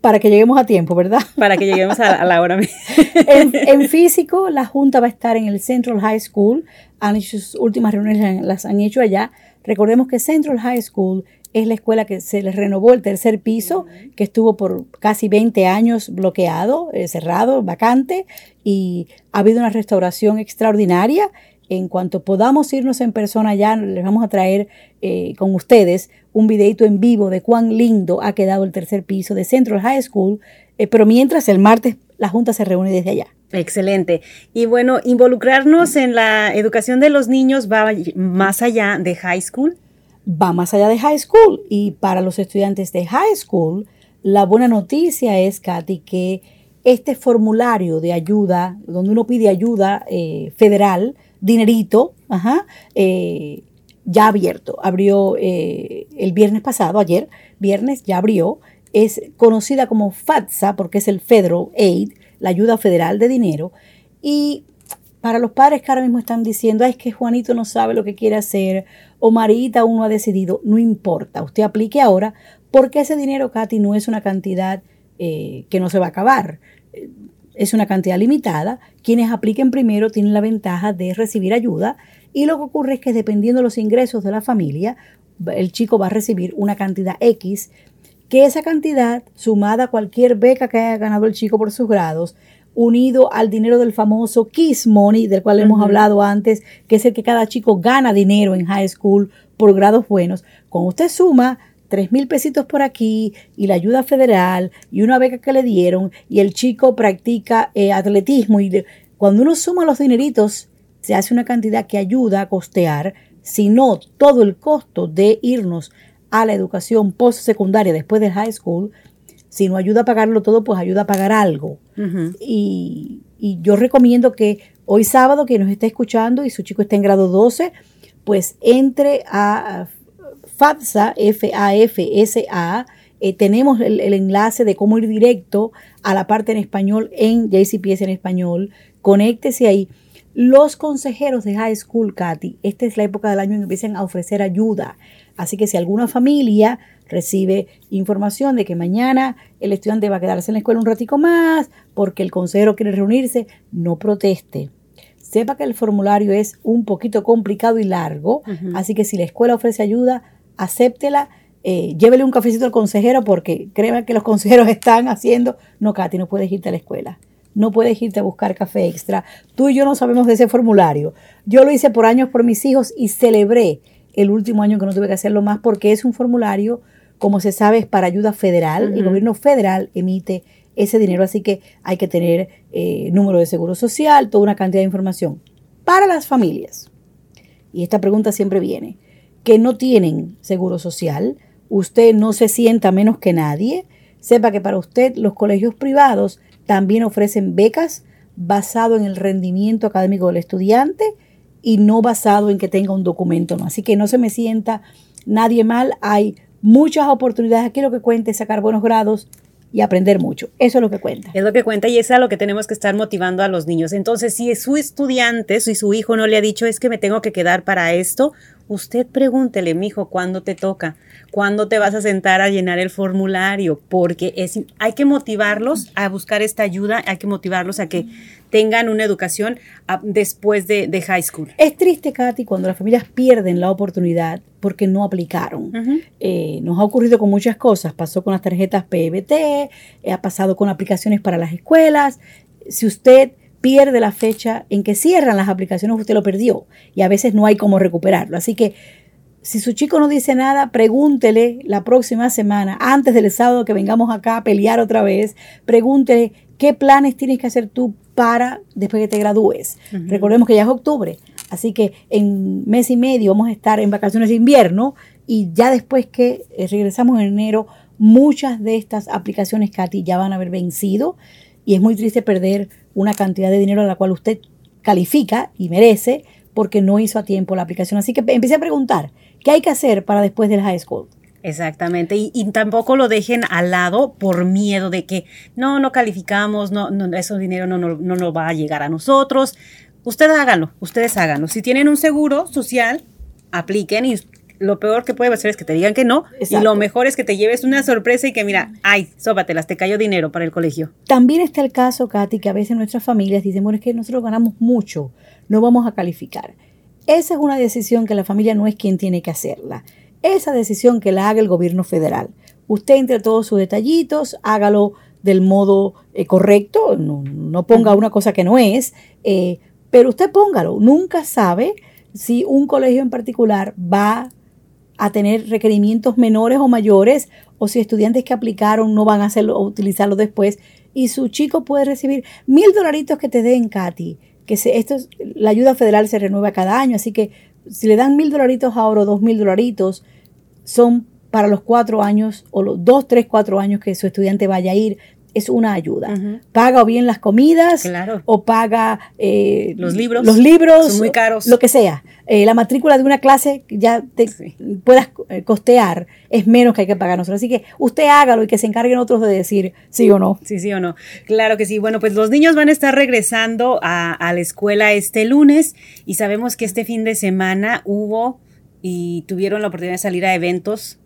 Para que lleguemos a tiempo, ¿verdad? Para que lleguemos a, la hora. en, en, físico, la Junta va a estar en el Central High School. Han hecho sus últimas reuniones, las han hecho allá. Recordemos que Central High School es la escuela que se les renovó el tercer piso, que estuvo por casi 20 años bloqueado, eh, cerrado, vacante, y ha habido una restauración extraordinaria en cuanto podamos irnos en persona ya, les vamos a traer eh, con ustedes un videito en vivo de cuán lindo ha quedado el tercer piso de Central High School, eh, pero mientras el martes la Junta se reúne desde allá. Excelente. Y bueno, involucrarnos en la educación de los niños va más allá de high school. Va más allá de high school. Y para los estudiantes de high school, la buena noticia es, Katy, que este formulario de ayuda, donde uno pide ayuda eh, federal, dinerito, ajá, eh, ya abierto. Abrió eh, el viernes pasado, ayer, viernes, ya abrió. Es conocida como FATSA porque es el Federal Aid, la ayuda federal de dinero. Y para los padres que ahora mismo están diciendo, es que Juanito no sabe lo que quiere hacer o Marita uno ha decidido, no importa, usted aplique ahora porque ese dinero, Katy, no es una cantidad eh, que no se va a acabar es una cantidad limitada. Quienes apliquen primero tienen la ventaja de recibir ayuda y lo que ocurre es que dependiendo de los ingresos de la familia, el chico va a recibir una cantidad X, que esa cantidad, sumada a cualquier beca que haya ganado el chico por sus grados, unido al dinero del famoso Kiss Money, del cual hemos hablado antes, que es el que cada chico gana dinero en high school por grados buenos, cuando usted suma tres mil pesitos por aquí y la ayuda federal y una beca que le dieron y el chico practica eh, atletismo y cuando uno suma los dineritos se hace una cantidad que ayuda a costear, si no todo el costo de irnos a la educación postsecundaria después del high school, Si no ayuda a pagarlo todo, pues ayuda a pagar algo. y, y yo recomiendo que hoy sábado, que nos esté escuchando y su chico está en grado 12, pues entre a FAFSA, F-A-F-S-A, eh, tenemos el, enlace de cómo ir directo a la parte en español en JCPS en español. Conéctese ahí. Los consejeros de High School, Katy, esta es la época del año en que empiezan a ofrecer ayuda. Así que si alguna familia recibe información de que mañana el estudiante va a quedarse en la escuela un ratico más porque el consejero quiere reunirse, no proteste. Sepa que el formulario es un poquito complicado y largo, así que si la escuela ofrece ayuda, acéptela, eh, llévele un cafecito al consejero porque créeme que los consejeros están haciendo, no, Katy, no puedes irte a la escuela, no puedes irte a buscar café extra. Tú y yo no sabemos de ese formulario. Yo lo hice por años por mis hijos y celebré el último año que no tuve que hacerlo más porque es un formulario, como se sabe, es para ayuda federal. El gobierno federal emite ese dinero, así que hay que tener eh, número de seguro social, toda una cantidad de información. Para las familias, y esta pregunta siempre viene, que no tienen seguro social, usted no se sienta menos que nadie, sepa que para usted los colegios privados también ofrecen becas basado en el rendimiento académico del estudiante y no basado en que tenga un documento. Así que no se me sienta nadie mal, hay muchas oportunidades. Aquí lo que cuente es sacar buenos grados y aprender mucho. Eso es lo que cuenta. Es lo que cuenta y es a lo que tenemos que estar motivando a los niños. Entonces, si su estudiante, si su hijo no le ha dicho es que me tengo que quedar para esto, usted pregúntele, mijo, ¿cuándo te toca? ¿Cuándo te vas a sentar a llenar el formulario? Porque es, hay que motivarlos a buscar esta ayuda, hay que motivarlos a que tengan una educación ah, después de, high school. Es triste, Katy, cuando las familias pierden la oportunidad porque no aplicaron. Eh, nos ha ocurrido con muchas cosas. Pasó con las tarjetas PBT, eh, ha pasado con aplicaciones para las escuelas. Si usted pierde la fecha en que cierran las aplicaciones, usted lo perdió y a veces no hay cómo recuperarlo. Así que si su chico no dice nada, pregúntele la próxima semana, antes del sábado que vengamos acá a pelear otra vez, pregúntele qué planes tienes que hacer tú para después que te gradúes. Recordemos que ya es octubre, así que en mes y medio vamos a estar en vacaciones de invierno y ya después que eh, regresamos en enero, muchas de estas aplicaciones, Katy, ya van a haber vencido y es muy triste perder una cantidad de dinero a la cual usted califica y merece porque no hizo a tiempo la aplicación. Así que empiece a preguntar, ¿qué hay que hacer para después del high school? Exactamente, y, tampoco lo dejen al lado por miedo de que no, no calificamos, no, no ese dinero no, no, no nos va a llegar a nosotros. Ustedes háganlo, ustedes háganlo. Si tienen un seguro social, apliquen y lo peor que puede pasar es que te digan que no y lo mejor es que te lleves una sorpresa y que mira, ay, sóbatelas, te cayó dinero para el colegio. También está el caso, Katy, que a veces nuestras familias dicen, bueno, es que nosotros ganamos mucho, no vamos a calificar. Esa es una decisión que la familia no es quien tiene que hacerla esa decisión que la haga el gobierno federal. Usted entre todos sus detallitos, hágalo del modo eh, correcto, no, ponga una cosa que no es, eh, pero usted póngalo. Nunca sabe si un colegio en particular va a tener requerimientos menores o mayores o si estudiantes que aplicaron no van a hacerlo o utilizarlo después y su chico puede recibir mil dolaritos que te den, Katy, que se, esto la ayuda federal se renueva cada año, así que si le dan mil dolaritos ahora o dos mil dolaritos, son para los cuatro años o los dos, tres, cuatro años que su estudiante vaya a ir, es una ayuda. Paga o bien las comidas o paga eh, los libros. Los libros. muy caros. Lo que sea. Eh, la matrícula de una clase ya te puedas eh, costear es menos que hay que pagar nosotros. Así que usted hágalo y que se encarguen otros de decir sí o no. Sí, sí o no. Claro que sí. Bueno, pues los niños van a estar regresando a, a la escuela este lunes y sabemos que este fin de semana hubo y tuvieron la oportunidad de salir a eventos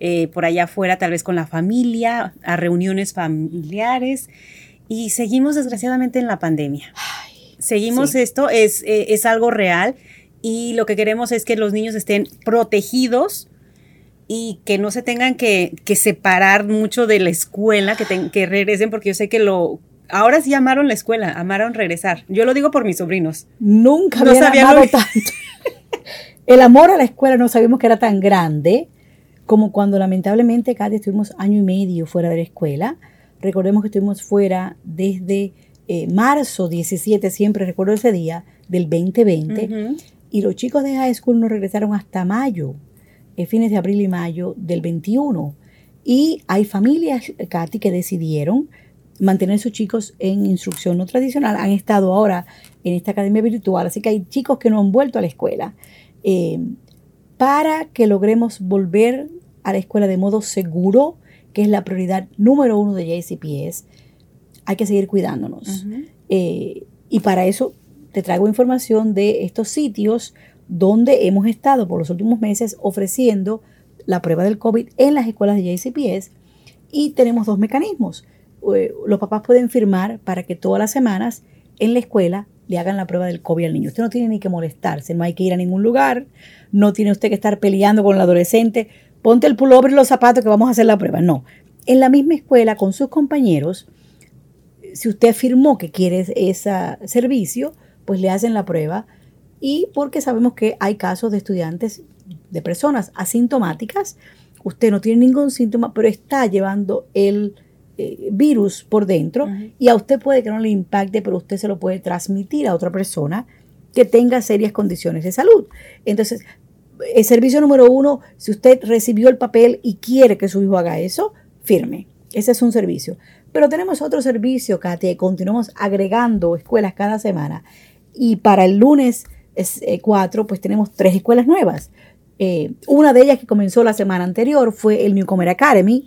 eh, por allá afuera, tal vez con la familia, a reuniones familiares. Y seguimos desgraciadamente en la pandemia. seguimos esto, es, eh, es algo real y lo que queremos es que los niños estén protegidos y que no se tengan que, separar mucho de la escuela, que, que regresen, porque yo sé que lo... Ahora sí amaron la escuela, amaron regresar. Yo lo digo por mis sobrinos. Nunca no habían amado tanto. El amor a la escuela no sabíamos que era tan grande como cuando lamentablemente Katy estuvimos año y medio fuera de la escuela. Recordemos que estuvimos fuera desde eh, marzo 17, siempre recuerdo ese día, del 2020. Y los chicos de high school no regresaron hasta mayo, eh, fines de abril y mayo del 21. Y hay familias, Katy, que decidieron mantener a sus chicos en instrucción no tradicional. Han estado ahora en esta academia virtual, así que hay chicos que no han vuelto a la escuela. Eh, para que logremos volver a la escuela de modo seguro, que es la prioridad número uno de JCPS, hay que seguir cuidándonos. Eh, y para eso te traigo información de estos sitios donde hemos estado por los últimos meses ofreciendo la prueba del COVID en las escuelas de JCPS y tenemos dos mecanismos. Eh, los papás pueden firmar para que todas las semanas en la escuela le hagan la prueba del COVID al niño. Usted no tiene ni que molestarse, no hay que ir a ningún lugar, no tiene usted que estar peleando con el adolescente, ponte el pullover y los zapatos que vamos a hacer la prueba. No, en la misma escuela con sus compañeros, si usted afirmó que quiere ese servicio, pues le hacen la prueba y porque sabemos que hay casos de estudiantes, de personas asintomáticas, usted no tiene ningún síntoma, pero está llevando el eh, virus por dentro y a usted puede que no le impacte, pero usted se lo puede transmitir a otra persona que tenga serias condiciones de salud. Entonces, el servicio número uno, si usted recibió el papel y quiere que su hijo haga eso, firme. Ese es un servicio. Pero tenemos otro servicio, Katia, continuamos agregando escuelas cada semana. Y para el lunes 4, eh, pues tenemos tres escuelas nuevas. Eh, una de ellas que comenzó la semana anterior fue el Newcomer Academy,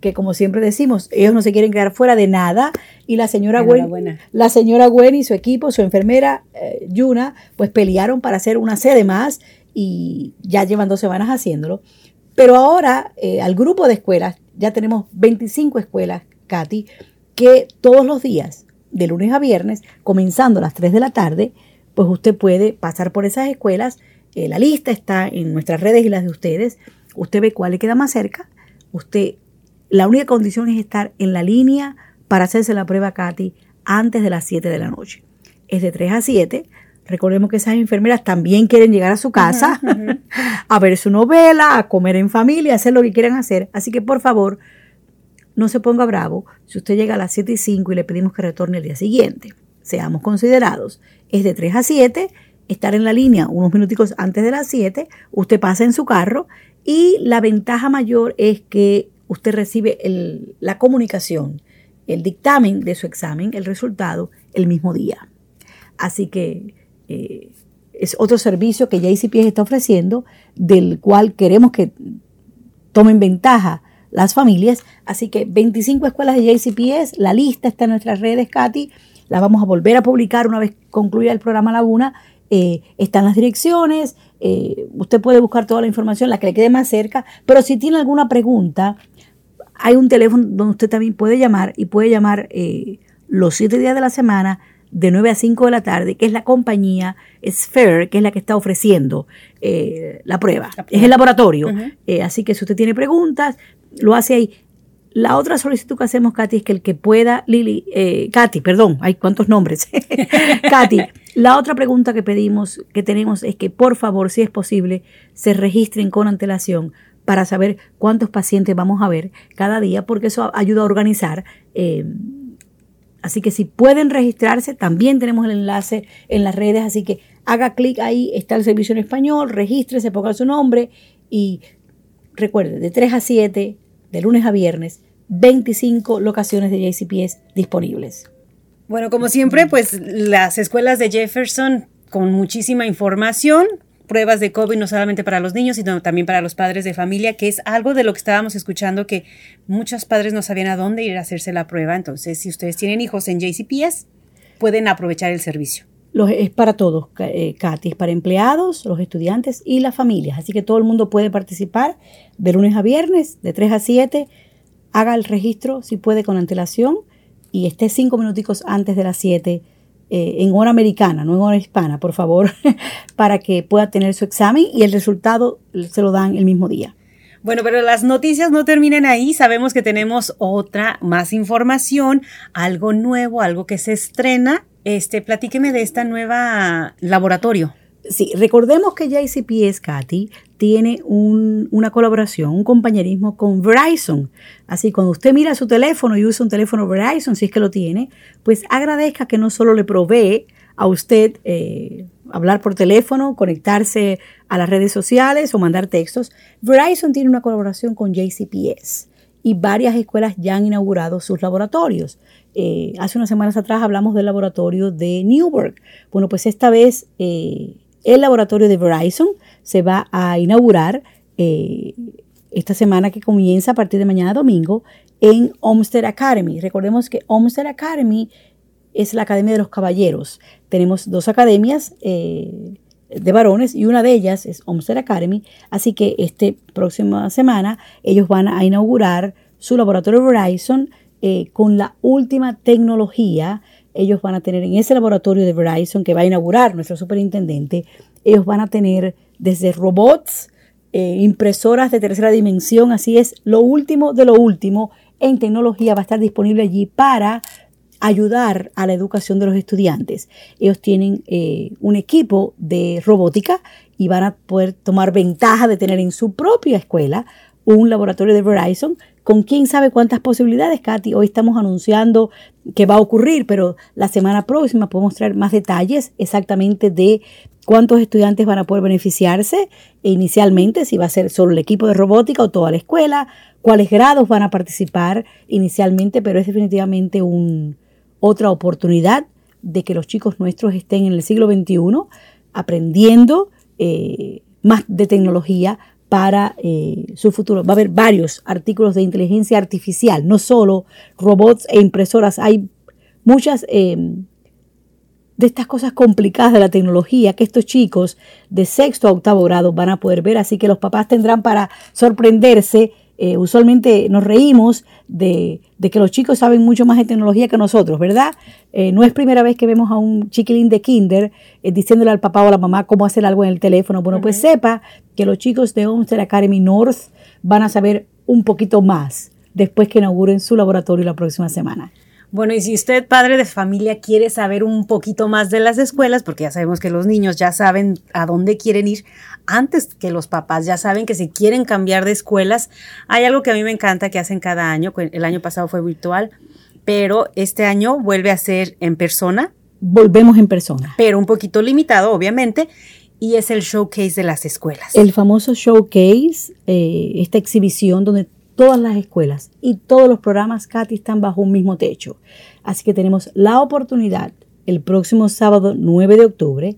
que como siempre decimos, ellos no se quieren quedar fuera de nada y la señora Gwen, la señora Gwen y su equipo, su enfermera eh, Yuna, pues pelearon para hacer una sede más y ya llevan dos semanas haciéndolo. Pero ahora eh, al grupo de escuelas, ya tenemos 25 escuelas, Katy, que todos los días, de lunes a viernes, comenzando a las 3 de la tarde, pues usted puede pasar por esas escuelas. Eh, la lista está en nuestras redes y las de ustedes. Usted ve cuál le queda más cerca. Usted la única condición es estar en la línea para hacerse la prueba Katy antes de las 7 de la noche. Es de 3 a 7. Recordemos que esas enfermeras también quieren llegar a su casa a ver su novela, a comer en familia, a hacer lo que quieran hacer. Así que por favor, no se ponga bravo si usted llega a las 7 y 5 y le pedimos que retorne el día siguiente. Seamos considerados. Es de 3 a 7, estar en la línea unos minuticos antes de las 7, usted pasa en su carro y la ventaja mayor es que usted recibe la comunicación, el dictamen de su examen, el resultado, el mismo día. Así que eh, es otro servicio que JCPS está ofreciendo, del cual queremos que tomen ventaja las familias. Así que 25 escuelas de JCPS, la lista está en nuestras redes, Katy. La vamos a volver a publicar una vez concluya el programa Laguna. Eh, están las direcciones, eh, usted puede buscar toda la información, la que le quede más cerca, pero si tiene alguna pregunta, hay un teléfono donde usted también puede llamar y puede llamar eh, los siete días de la semana de 9 a 5 de la tarde, que es la compañía Sphere, que es la que está ofreciendo eh, la prueba. Es el laboratorio. Eh, así que si usted tiene preguntas, lo hace ahí. La otra solicitud que hacemos, Katy, es que el que pueda, Lili, eh, Katy, perdón, hay cuántos nombres. Katy, la otra pregunta que pedimos, que tenemos, es que por favor, si es posible, se registren con antelación para saber cuántos pacientes vamos a ver cada día, porque eso ayuda a organizar. Así que si pueden registrarse, también tenemos el enlace en las redes, así que haga clic ahí, está el servicio en español, regístrese, ponga su nombre y recuerde, de 3 a 7, de lunes a viernes, 25 locaciones de JCPS disponibles. Bueno, como siempre, pues las escuelas de Jefferson con muchísima información, pruebas de COVID no solamente para los niños, sino también para los padres de familia, que es algo de lo que estábamos escuchando que muchos padres no sabían a dónde ir a hacerse la prueba. Entonces, si ustedes tienen hijos en JCPS, pueden aprovechar el servicio. es para todos, eh, es para empleados, los estudiantes y las familias. Así que todo el mundo puede participar de lunes a viernes, de 3 a 7. Haga el registro, si puede, con antelación y esté cinco minuticos antes de las 7 eh, en hora americana, no en hora hispana, por favor, para que pueda tener su examen y el resultado se lo dan el mismo día. Bueno, pero las noticias no terminan ahí. Sabemos que tenemos otra, más información, algo nuevo, algo que se estrena. Este, platíqueme de esta nueva laboratorio. Sí, recordemos que JCPS, Katy, tiene una colaboración, un compañerismo con Verizon. Así, cuando usted mira su teléfono y usa un teléfono Verizon, si es que lo tiene, pues agradezca que no solo le provee a usted eh, hablar por teléfono, conectarse a las redes sociales o mandar textos. Verizon tiene una colaboración con JCPS y varias escuelas ya han inaugurado sus laboratorios. Eh, hace unas semanas atrás hablamos del laboratorio de Newburgh. Bueno, pues esta vez eh, el laboratorio de Verizon se va a inaugurar eh, esta semana que comienza a partir de mañana domingo en Olmsted Academy. Recordemos que Olmsted Academy es la Academia de los Caballeros. Tenemos dos academias de varones y una de ellas es Olmsted Academy. Así que esta próxima semana ellos van a inaugurar su laboratorio Verizon eh, con la última tecnología. Ellos van a tener en ese laboratorio de Verizon que va a inaugurar nuestro superintendente, ellos van a tener desde robots, eh, impresoras de tercera dimensión, así es, lo último de lo último en tecnología va a estar disponible allí para ayudar a la educación de los estudiantes. Ellos tienen eh, un equipo de robótica y van a poder tomar ventaja de tener en su propia escuela un laboratorio de Verizon con quién sabe cuántas posibilidades, Katy. Hoy estamos anunciando que va a ocurrir, pero la semana próxima podemos traer más detalles exactamente de cuántos estudiantes van a poder beneficiarse e inicialmente, si va a ser solo el equipo de robótica o toda la escuela, cuáles grados van a participar inicialmente, pero es definitivamente otra oportunidad de que los chicos nuestros estén en el siglo XXI aprendiendo eh, más de tecnología, para eh, su futuro. Va a haber varios artículos de inteligencia artificial, no solo robots e impresoras. Hay muchas eh, de estas cosas complicadas de la tecnología que estos chicos de sexto a octavo grado van a poder ver, así que los papás tendrán para sorprenderse eh, usualmente nos reímos de, que los chicos saben mucho más de tecnología que nosotros, ¿verdad? Eh, no es primera vez que vemos a un chiquilín de kinder eh, diciéndole al papá o a la mamá cómo hacer algo en el teléfono. Bueno, pues sepa que los chicos de Homestead Academy North van a saber un poquito más después que inauguren su laboratorio la próxima semana. Bueno, y si usted, padre de familia, quiere saber un poquito más de las escuelas, porque ya sabemos que los niños ya saben a dónde quieren ir, antes que los papás ya saben que si quieren cambiar de escuelas, hay algo que a mí me encanta que hacen cada año, el año pasado fue virtual, pero este año vuelve a ser en persona. Volvemos en persona. Pero un poquito limitado, obviamente, y es el showcase de las escuelas. El famoso showcase, eh, esta exhibición donde todas las escuelas y todos los programas CATI están bajo un mismo techo. Así que tenemos la oportunidad el próximo sábado 9 de octubre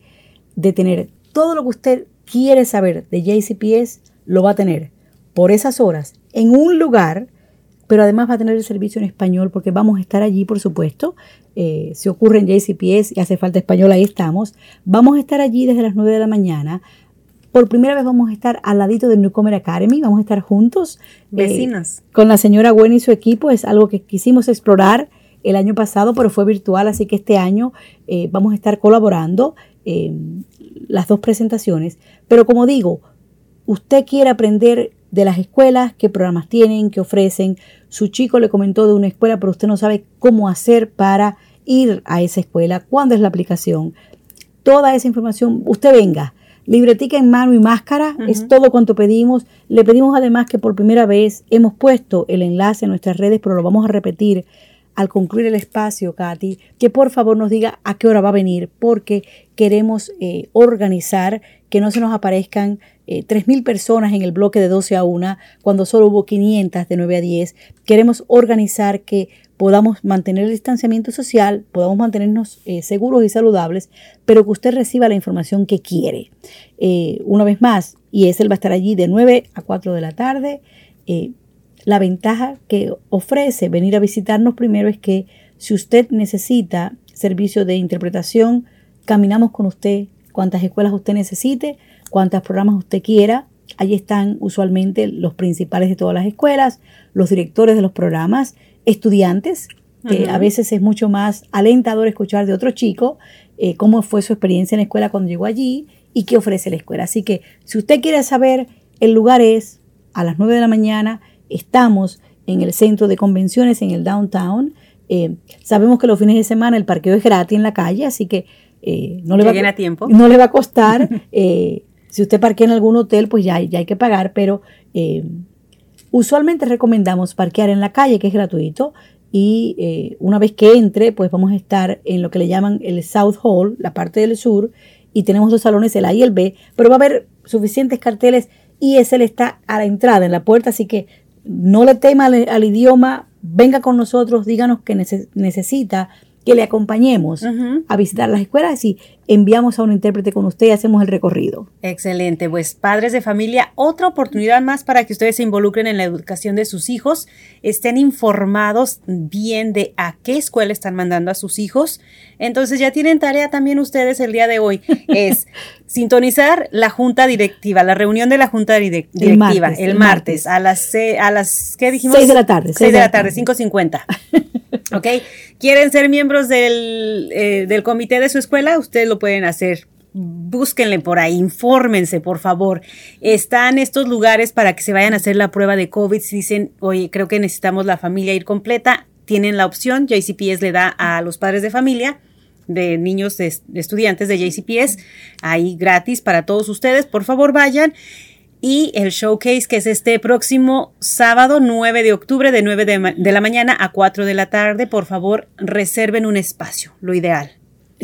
de tener todo lo que usted quiere saber de JCPS, lo va a tener por esas horas en un lugar, pero además va a tener el servicio en español porque vamos a estar allí, por supuesto. Eh, si ocurre en JCPS y hace falta español, ahí estamos. Vamos a estar allí desde las 9 de la mañana por primera vez vamos a estar al ladito del Newcomer Academy, vamos a estar juntos. Eh, Vecinas. con la señora Gwen y su equipo, es algo que quisimos explorar el año pasado, pero fue virtual, así que este año eh, vamos a estar colaborando las dos presentaciones. Pero como digo, usted quiere aprender de las escuelas, qué programas tienen, qué ofrecen. Su chico le comentó de una escuela, pero usted no sabe cómo hacer para ir a esa escuela, cuándo es la aplicación. Toda esa información, usted venga libretica en mano y máscara, es todo cuanto pedimos. Le pedimos además que por primera vez hemos puesto el enlace en nuestras redes, pero lo vamos a repetir al concluir el espacio, Katy, que por favor nos diga a qué hora va a venir, porque queremos eh, organizar que no se nos aparezcan eh, 3.000 personas en el bloque de 12 a 1, cuando solo hubo 500 de 9 a 10. Queremos organizar que podamos mantener el distanciamiento social, podamos mantenernos eh, seguros y saludables, pero que usted reciba la información que quiere. Eh, una vez más, y él va a estar allí de 9 a 4 de la tarde. La ventaja que ofrece venir a visitarnos primero es que si usted necesita servicio de interpretación, caminamos con usted cuantas escuelas usted necesite, cuantos programas usted quiera. Allí están usualmente los principales de todas las escuelas, los directores de los programas estudiantes, que a veces es mucho más alentador escuchar de otro chico eh, cómo fue su experiencia en la escuela cuando llegó allí y qué ofrece la escuela. Así que si usted quiere saber, el lugar es a las 9 de la mañana, estamos en el centro de convenciones, en el downtown. Eh, sabemos que los fines de semana el parqueo es gratis en la calle, así que eh, no, le va, a tiempo. no le va a costar. si usted parquea en algún hotel, pues ya, ya hay que pagar, pero Usualmente recomendamos parquear en la calle, que es gratuito, y eh, una vez que entre, pues vamos a estar en lo que le llaman el South Hall, la parte del sur, y tenemos dos salones, el A y el B, pero va a haber suficientes carteles y ese está a la entrada, en la puerta, así que no le tema al, idioma, venga con nosotros, díganos que necesita que le acompañemos a visitar las escuelas y enviamos a un intérprete con usted y hacemos el recorrido. Excelente, pues padres de familia, otra oportunidad más para que ustedes se involucren en la educación de sus hijos, estén informados bien de a qué escuela están mandando a sus hijos. Entonces ya tienen tarea también ustedes el día de hoy, es sintonizar la junta directiva, la reunión de la junta directiva el martes, a las a las ¿qué dijimos? 6 de la tarde. 6 de la tarde, 5.50. ¿Ok? ¿Quieren ser miembros del, eh, del comité de su escuela? Ustedes lo pueden hacer búsquenle por ahí, infórmense, por favor. Están estos lugares para que se vayan a hacer la prueba de COVID. Si dicen, oye, creo que necesitamos la familia ir completa, tienen la opción. JCPS le da a los padres de familia de niños, de, estudiantes de JCPS, ahí gratis para todos ustedes. Por favor, vayan y el showcase que es este próximo sábado 9 de octubre de 9 de, la mañana a 4 de la tarde. Por favor, reserven un espacio, lo ideal.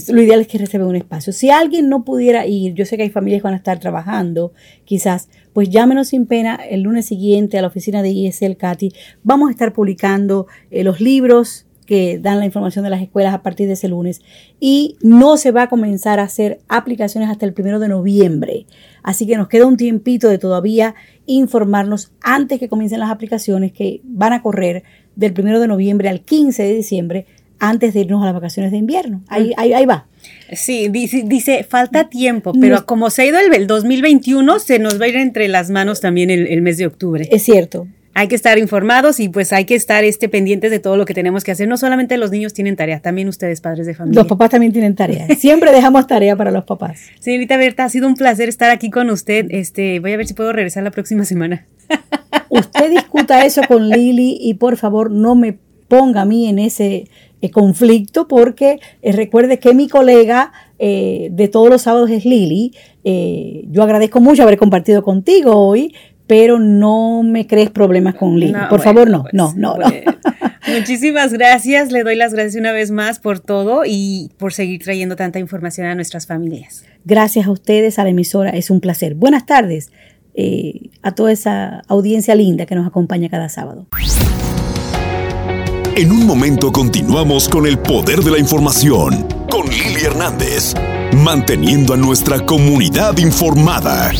Lo ideal es que reserven un espacio. Si alguien no pudiera ir, yo sé que hay familias que van a estar trabajando, quizás, pues llámenos sin pena el lunes siguiente a la oficina de ISL Katy. Vamos a estar publicando eh, los libros, que dan la información de las escuelas a partir de ese lunes y no se va a comenzar a hacer aplicaciones hasta el primero de noviembre. Así que nos queda un tiempito de todavía informarnos antes que comiencen las aplicaciones que van a correr del primero de noviembre al 15 de diciembre antes de irnos a las vacaciones de invierno. Ahí, ahí, ahí va. Sí, dice, dice, falta tiempo, pero como se ha ido el, 2021, se nos va a ir entre las manos también el, el mes de octubre. Es cierto, hay que estar informados y pues hay que estar este, pendientes de todo lo que tenemos que hacer. No solamente los niños tienen tarea, también ustedes, padres de familia. Los papás también tienen tarea. Siempre dejamos tarea para los papás. Señorita Berta, ha sido un placer estar aquí con usted. Este, voy a ver si puedo regresar la próxima semana. Usted discuta eso con Lili y por favor no me ponga a mí en ese eh, conflicto porque eh, recuerde que mi colega eh, de todos los sábados es Lili. yo agradezco mucho haber compartido contigo hoy, pero no me crees problemas con Lili. por favor, no, pues, no, no, no. Muchísimas gracias. Le doy las gracias una vez más por todo y por seguir trayendo tanta información a nuestras familias. Gracias a ustedes, a la emisora. Es un placer. Buenas tardes eh, a toda esa audiencia linda que nos acompaña cada sábado. En un momento continuamos con el poder de la información con Lili Hernández, manteniendo a nuestra comunidad informada.